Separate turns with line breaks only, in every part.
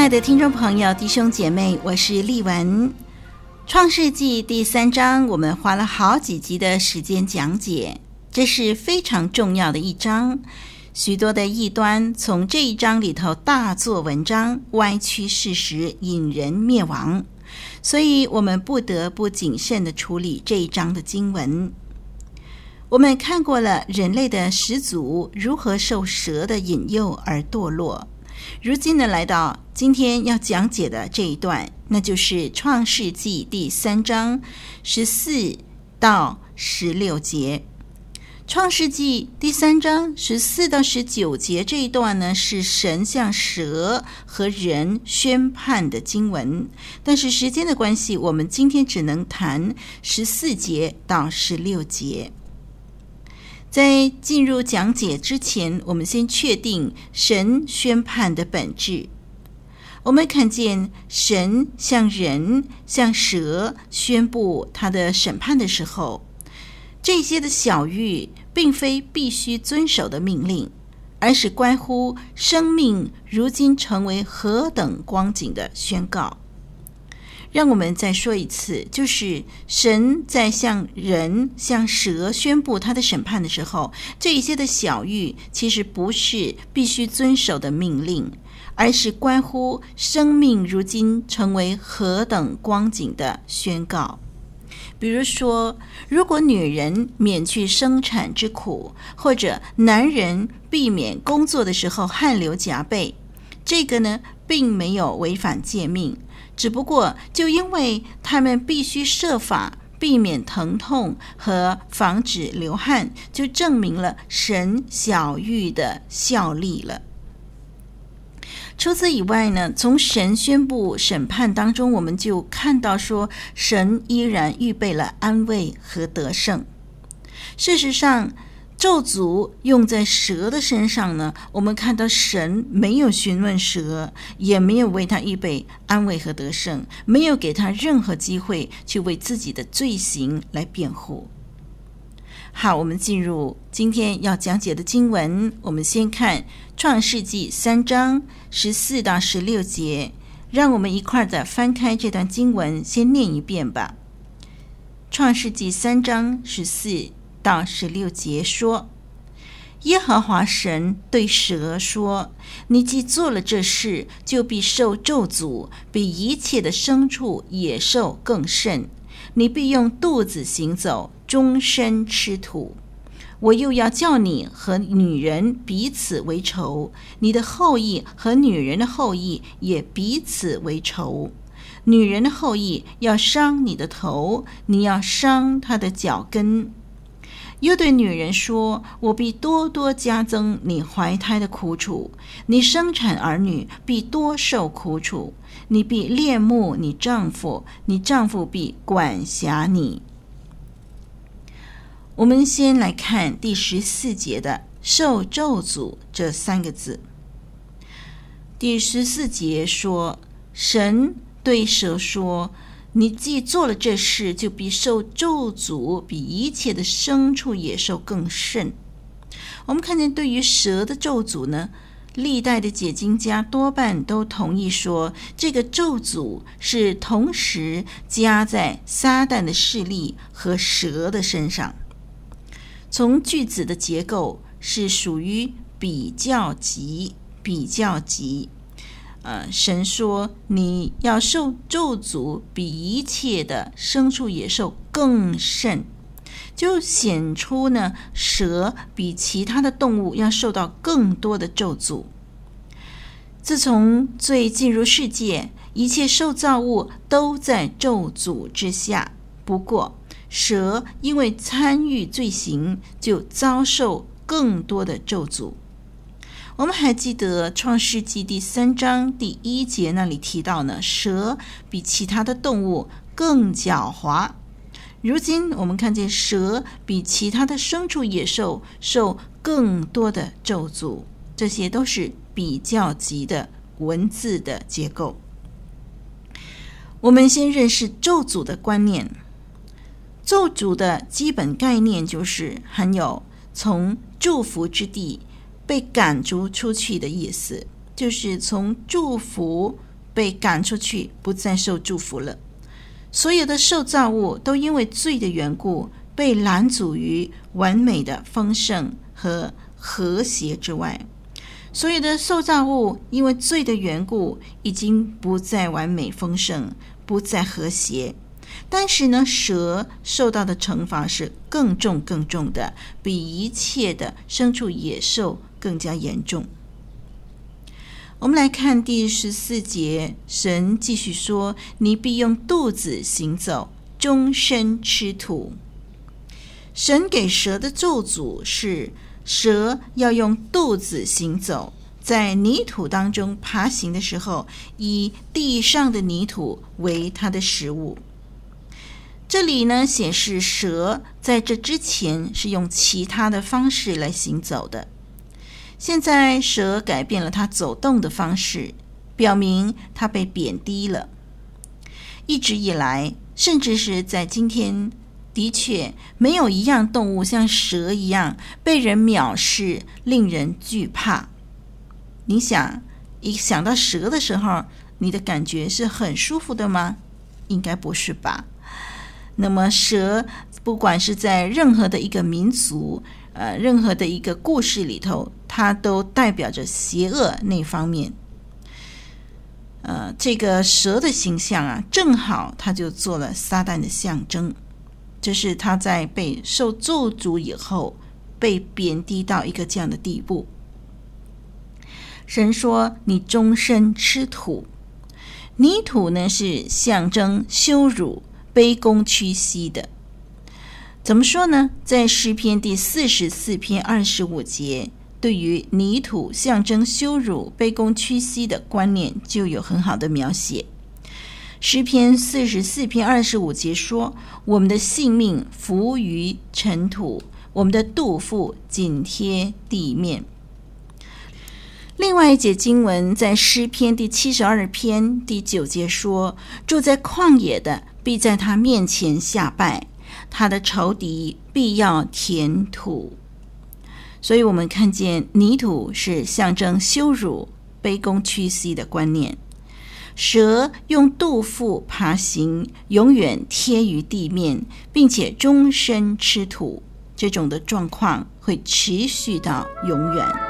亲爱的听众朋友、弟兄姐妹，我是丽文。创世纪第三章，我们花了好几集的时间讲解，这是非常重要的一章。许多的异端从这一章里头大做文章，歪曲事实，引人灭亡。所以，我们不得不谨慎地处理这一章的经文。我们看过了人类的始祖如何受蛇的引诱而堕落。如今呢，来到今天要讲解的这一段，那就是《创世纪》第三章十四到十六节。《创世纪》第三章十四到十九节这一段呢，是神向蛇和人宣判的经文。但是时间的关系，我们今天只能谈十四节到十六节。在进入讲解之前，我们先确定神宣判的本质。我们看见神向人、向蛇宣布他的审判的时候，这些的小玉并非必须遵守的命令，而是关乎生命如今成为何等光景的宣告。让我们再说一次，就是神在向人、向蛇宣布他的审判的时候，这一些的小玉其实不是必须遵守的命令，而是关乎生命如今成为何等光景的宣告。比如说，如果女人免去生产之苦，或者男人避免工作的时候汗流浃背，这个呢，并没有违反诫命。只不过，就因为他们必须设法避免疼痛和防止流汗，就证明了神小玉的效力了。除此以外呢，从神宣布审判当中，我们就看到说，神依然预备了安慰和得胜。事实上，咒诅用在蛇的身上呢，我们看到神没有询问蛇，也没有为他预备安慰和得胜，没有给他任何机会去为自己的罪行来辩护。好，我们进入今天要讲解的经文，我们先看创世纪三章十四到十六节，让我们一块儿的翻开这段经文，先念一遍吧。创世纪三章十四。到十六节说，耶和华神对蛇说：“你既做了这事，就必受咒诅，比一切的牲畜、野兽更甚。你必用肚子行走，终身吃土。我又要叫你和女人彼此为仇，你的后裔和女人的后裔也彼此为仇。女人的后裔要伤你的头，你要伤她的脚跟。”又对女人说：“我必多多加增你怀胎的苦楚，你生产儿女必多受苦楚，你必恋慕你丈夫，你丈夫必管辖你。”我们先来看第十四节的“受咒诅”这三个字。第十四节说，神对蛇说：“你既做了这事，就必受咒诅，比一切的牲畜野兽更甚。”我们看见，对于蛇的咒诅呢，历代的解经家多半都同意说，这个咒诅是同时加在撒旦的势力和蛇的身上。从句子的结构是属于比较级。比较级，呃，神说你要受咒诅，比一切的牲畜野兽更甚，就显出呢，蛇比其他的动物要受到更多的咒诅。自从罪进入世界，一切受造物都在咒诅之下。不过，蛇因为参与罪行，就遭受更多的咒诅。我们还记得《创世记》第三章第一节那里提到呢，蛇比其他的动物更狡猾。如今我们看见蛇比其他的牲畜野兽受更多的咒诅，这些都是比较级的文字的结构。我们先认识咒诅的观念。咒诅的基本概念就是含有从祝福之地。被赶逐出去的意思，就是从祝福被赶出去，不再受祝福了。所有的受造物都因为罪的缘故，被拦阻于完美的丰盛和和谐之外。所有的受造物因为罪的缘故，已经不再完美丰盛，不再和谐。但是呢，蛇受到的惩罚是更重、更重的，比一切的牲畜野兽。更加严重。我们来看第十四节，神继续说：“你必用肚子行走，终身吃土。”神给蛇的咒诅是：蛇要用肚子行走，在泥土当中爬行的时候，以地上的泥土为它的食物。这里呢，显示蛇在这之前是用其他的方式来行走的。现在蛇改变了它走动的方式，表明它被贬低了。一直以来，甚至是在今天，的确没有一样动物像蛇一样被人藐视、令人惧怕。你想，一想到蛇的时候，你的感觉是很舒服的吗？应该不是吧。那么，蛇不管是在任何的一个民族，呃，任何的一个故事里头，它都代表着邪恶那方面。呃，这个蛇的形象啊，正好它就做了撒旦的象征，就是他在被受咒诅以后，被贬低到一个这样的地步。神说：“你终身吃土，泥土呢是象征羞辱、卑躬屈膝的。”怎么说呢？在诗篇第四十四篇二十五节，对于泥土象征羞辱、卑躬屈膝的观念，就有很好的描写。诗篇四十四篇二十五节说：“我们的性命伏于尘土，我们的肚腹紧贴地面。”另外一节经文在诗篇第七十二篇第九节说：“住在旷野的，必在他面前下拜。”他的仇敌必要填土，所以我们看见泥土是象征羞辱、卑躬屈膝的观念。蛇用肚腹爬行，永远贴于地面，并且终身吃土，这种的状况会持续到永远。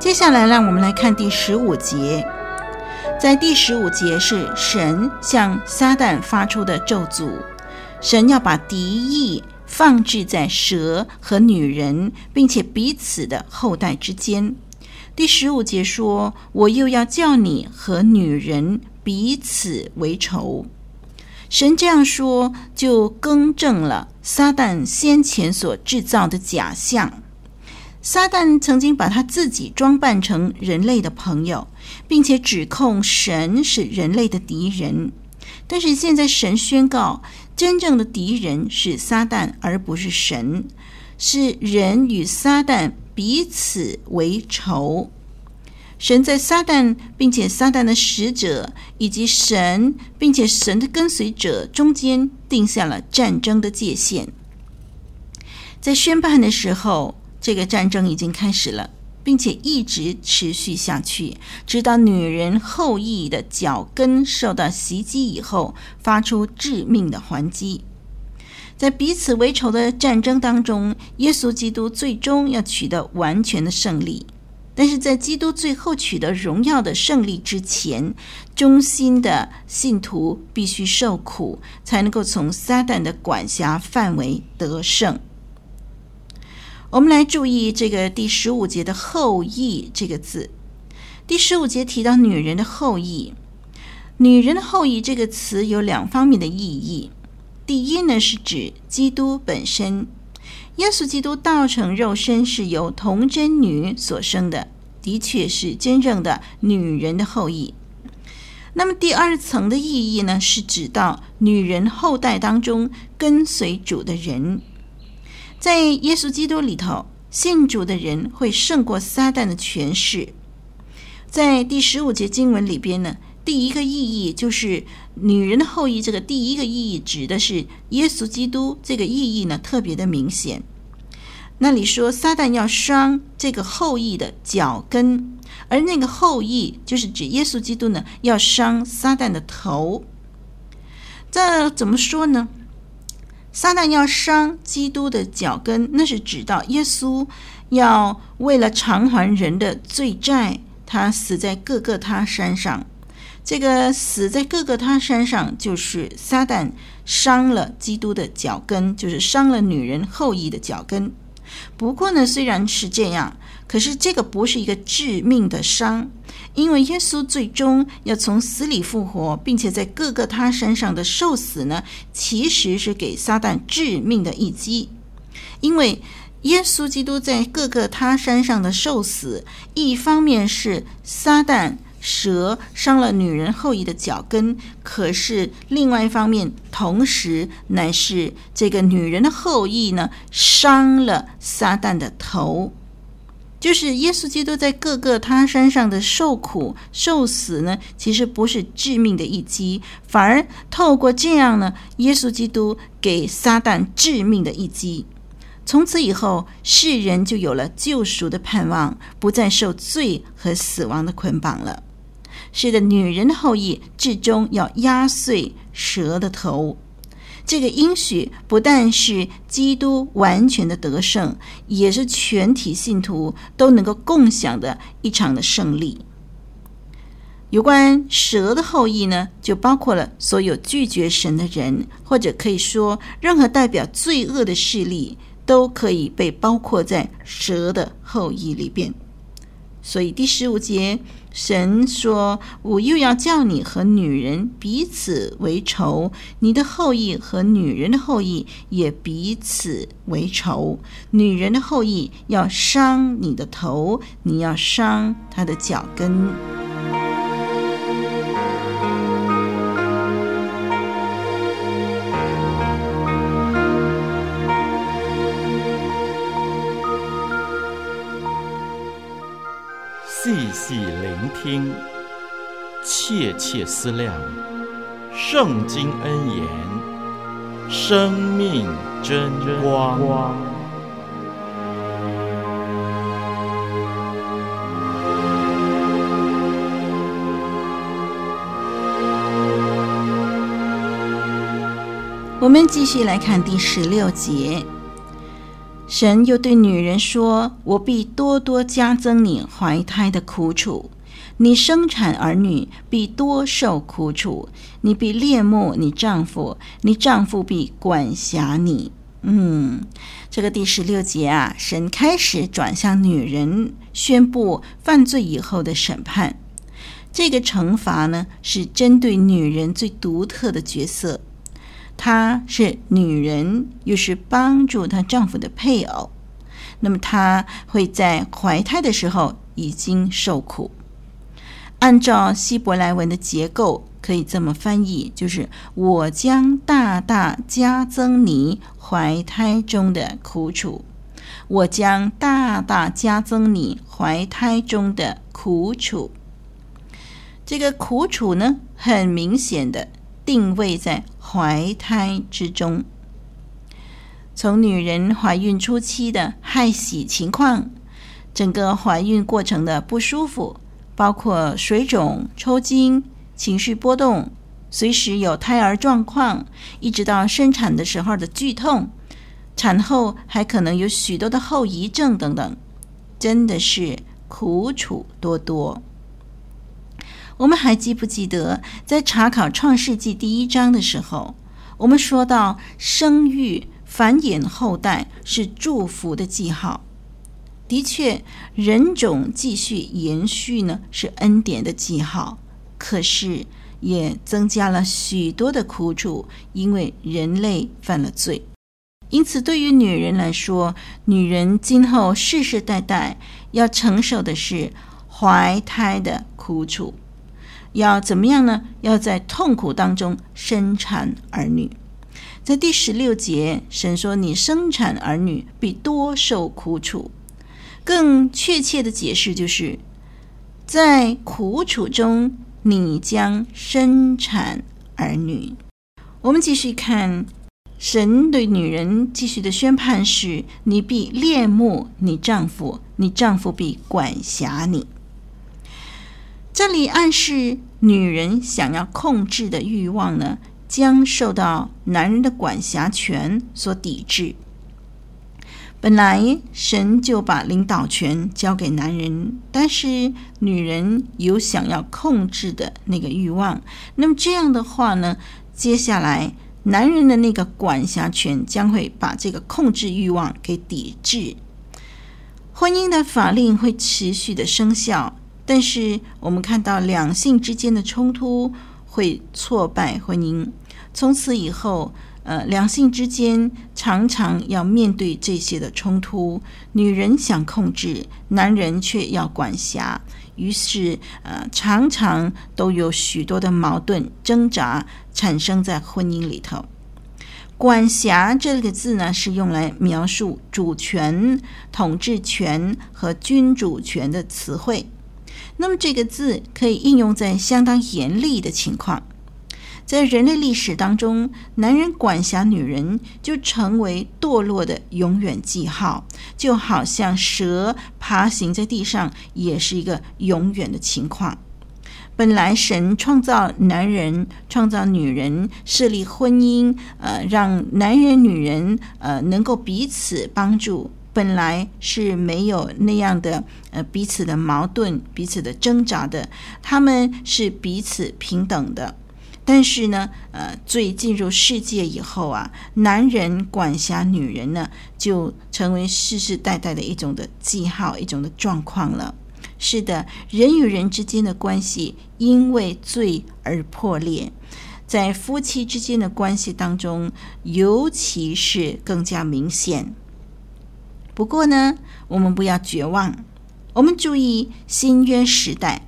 接下来，让我们来看第十五节。在第十五节是神向撒旦发出的咒诅，神要把敌意放置在蛇和女人，并且彼此的后代之间。第十五节说：“我又要叫你和女人彼此为仇。”神这样说，就更正了撒旦先前所制造的假象。撒旦曾经把他自己装扮成人类的朋友，并且指控神是人类的敌人。但是现在神宣告，真正的敌人是撒旦，而不是神，是人与撒旦彼此为仇。神在撒旦，并且撒旦的使者，以及神，并且神的跟随者中间定下了战争的界限。在宣判的时候，这个战争已经开始了，并且一直持续下去，直到女人后裔的脚跟受到袭击以后，发出致命的还击。在彼此为仇的战争当中，耶稣基督最终要取得完全的胜利。但是在基督最后取得荣耀的胜利之前，忠心的信徒必须受苦，才能够从撒旦的管辖范围得胜。我们来注意这个第十五节的“后裔”这个字。第十五节提到女人的后裔，“女人的后裔”这个词有两方面的意义。第一呢，是指基督本身，耶稣基督道成肉身是由童贞女所生的，的确是真正的女人的后裔。那么第二层的意义呢，是指到女人后代当中跟随主的人。在耶稣基督里头，信主的人会胜过撒旦的权势。在第十五节经文里边呢，第一个意义就是女人的后裔。这个第一个意义指的是耶稣基督，这个意义呢特别的明显。那里说撒旦要伤这个后裔的脚跟，而那个后裔就是指耶稣基督呢，要伤撒旦的头。这怎么说呢？撒旦要伤基督的脚跟，那是指到耶稣要为了偿还人的罪债，他死在各个他山上。这个死在各个他山上，就是撒旦伤了基督的脚跟，就是伤了女人后裔的脚跟。不过呢，虽然是这样，可是这个不是一个致命的伤，因为耶稣最终要从死里复活，并且在各个他山上的受死呢，其实是给撒旦致命的一击。因为耶稣基督在各个他山上的受死，一方面是撒旦。蛇伤了女人后裔的脚跟，可是另外一方面，同时乃是这个女人的后裔呢，伤了撒旦的头。就是耶稣基督在各个他山上的受苦受死呢，其实不是致命的一击，反而透过这样呢，耶稣基督给撒旦致命的一击。从此以后，世人就有了救赎的盼望，不再受罪和死亡的捆绑了。是的，女人的后裔至终要压碎蛇的头。这个应许不但是基督完全的得胜，也是全体信徒都能够共享的一场的胜利。有关蛇的后裔呢，就包括了所有拒绝神的人，或者可以说，任何代表罪恶的势力，都可以被包括在蛇的后裔里边。所以第十五节。神说：“我又要叫你和女人彼此为仇，你的后裔和女人的后裔也彼此为仇。女人的后裔要伤你的头，你要伤她的脚跟。”
细聆听，切切思量，圣经恩言，生命真光。
我们继续来看第十六节。神又对女人说：“我必多多加增你怀胎的苦楚，你生产儿女必多受苦楚，你必恋慕你丈夫，你丈夫必管辖你。嗯，这个第十六节啊，神开始转向女人，宣布犯罪以后的审判。这个惩罚呢，是针对女人最独特的角色。她是女人，又是帮助她丈夫的配偶。那么她会在怀胎的时候已经受苦。按照希伯来文的结构，可以这么翻译：就是我将大大加增你怀胎中的苦楚。我将大大加增你怀胎中的苦楚。这个苦楚呢，很明显的定位在怀胎之中。从女人怀孕初期的害喜情况，整个怀孕过程的不舒服，包括水肿、抽筋、情绪波动，随时有胎儿状况，一直到生产的时候的剧痛，产后还可能有许多的后遗症等等，真的是苦楚多多。我们还记不记得，在查考《创世纪》第一章的时候，我们说到生育、繁衍后代是祝福的记号。的确，人种继续延续呢，是恩典的记号。可是，也增加了许多的苦楚，因为人类犯了罪。因此，对于女人来说，女人今后世世代代要承受的是怀胎的苦楚。要怎么样呢？要在痛苦当中生产儿女。在第十六节，神说：“你生产儿女必多受苦楚。”更确切的解释就是，在苦楚中，你将生产儿女。我们继续看，神对女人继续的宣判是：“你必恋慕你丈夫，你丈夫必管辖你。”这里暗示女人想要控制的欲望呢，将受到男人的管辖权所抵制。本来神就把领导权交给男人，但是女人有想要控制的那个欲望。那么这样的话呢，接下来男人的那个管辖权将会把这个控制欲望给抵制。婚姻的法令会持续的生效。但是我们看到两性之间的冲突会挫败婚姻，从此以后，呃，两性之间常常要面对这些的冲突。女人想控制，男人却要管辖，于是呃，常常都有许多的矛盾挣扎产生在婚姻里头。管辖这个字呢，是用来描述主权、统治权和君主权的词汇。那么这个字可以应用在相当严厉的情况，在人类历史当中，男人管辖女人就成为堕落的永远记号，就好像蛇爬行在地上也是一个永远的情况。本来神创造男人，创造女人，设立婚姻，呃，让男人女人呃能够彼此帮助。本来是没有那样的呃彼此的矛盾、彼此的挣扎的，他们是彼此平等的。但是呢，呃，罪进入世界以后啊，男人管辖女人呢，就成为世世代代的一种的记号、一种的状况了。是的，人与人之间的关系因为罪而破裂，在夫妻之间的关系当中，尤其是更加明显。不过呢，我们不要绝望。我们注意新约时代，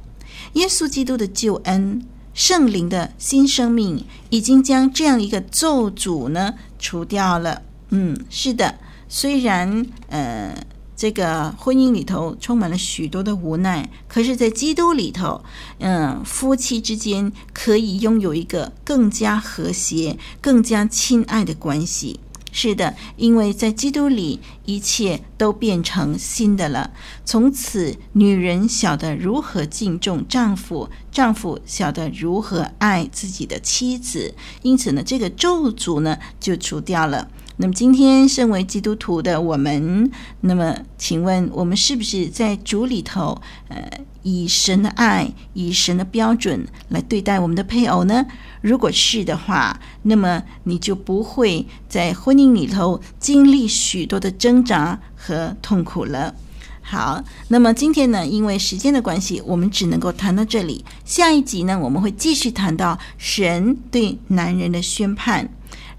耶稣基督的救恩、圣灵的新生命，已经将这样一个咒诅呢除掉了。嗯，是的，虽然呃这个婚姻里头充满了许多的无奈，可是，在基督里头，嗯、夫妻之间可以拥有一个更加和谐、更加亲爱的关系。是的，因为在基督里，一切都变成新的了。从此，女人晓得如何敬重丈夫，丈夫晓得如何爱自己的妻子。因此呢，这个咒诅呢就除掉了。那么今天身为基督徒的我们，那么请问我们是不是在主里头，呃，以神的爱、以神的标准来对待我们的配偶呢？如果是的话，那么你就不会在婚姻里头经历许多的挣扎和痛苦了。好，那么今天呢，因为时间的关系，我们只能够谈到这里。下一集呢，我们会继续谈到神对男人的宣判。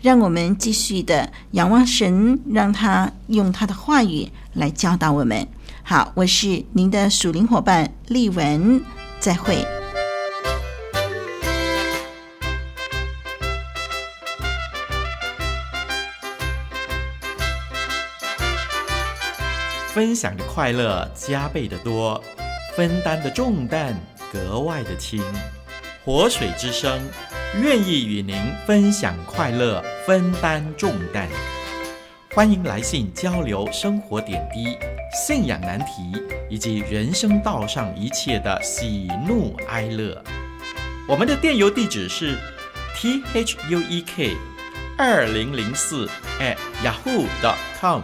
让我们继续的仰望神，让他用他的话语来教导我们。好，我是您的属灵伙伴丽文，再会。
分享的快乐加倍的多，分担的重担格外的轻。活水之声。愿意与您分享快乐，分担重担。欢迎来信交流生活点滴、信仰难题以及人生道上一切的喜怒哀乐。我们的电邮地址是 t h u e k 二零零四 at yahoo dot com。